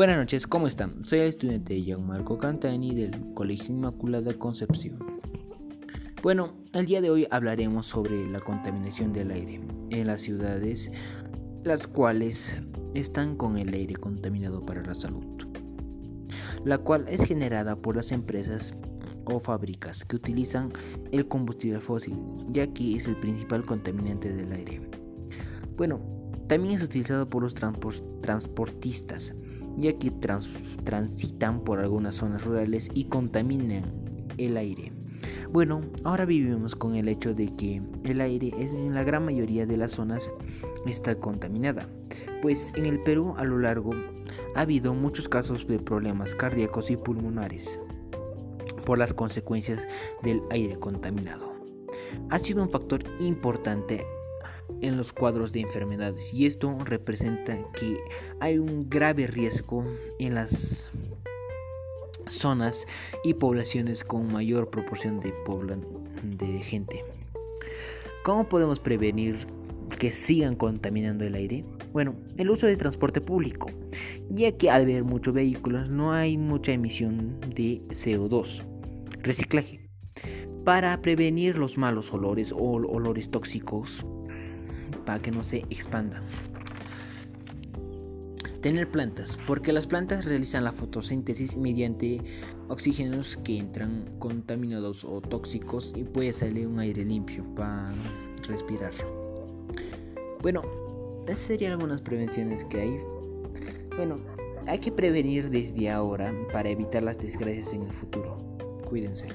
Buenas noches, ¿cómo están? Soy el estudiante Gianmarco Cantani del Colegio Inmaculada Concepción. Bueno, el día de hoy hablaremos sobre la contaminación del aire en las ciudades, las cuales están con el aire contaminado para la salud, la cual es generada por las empresas o fábricas que utilizan el combustible fósil, ya que es el principal contaminante del aire. Bueno, también es utilizado por los transportistas, ya que transitan por algunas zonas rurales y contaminan el aire. Bueno, ahora vivimos con el hecho de que el aire en la gran mayoría de las zonas está contaminada, pues en el Perú a lo largo ha habido muchos casos de problemas cardíacos y pulmonares por las consecuencias del aire contaminado. Ha sido un factor importante en los cuadros de enfermedades y esto representa que hay un grave riesgo en las zonas y poblaciones con mayor proporción de, de gente. ¿Cómo podemos prevenir que sigan contaminando el aire? Bueno, el uso de transporte público, ya que al ver muchos vehículos no hay mucha emisión de CO2. Reciclaje. Para prevenir los malos olores o olores tóxicos para que no se expandan. Tener plantas, porque las plantas realizan la fotosíntesis mediante oxígenos que entran contaminados o tóxicos y puede salir un aire limpio para respirar. Bueno, esas serían algunas prevenciones que hay. Bueno, hay que prevenir desde ahora para evitar las desgracias en el futuro. Cuídense.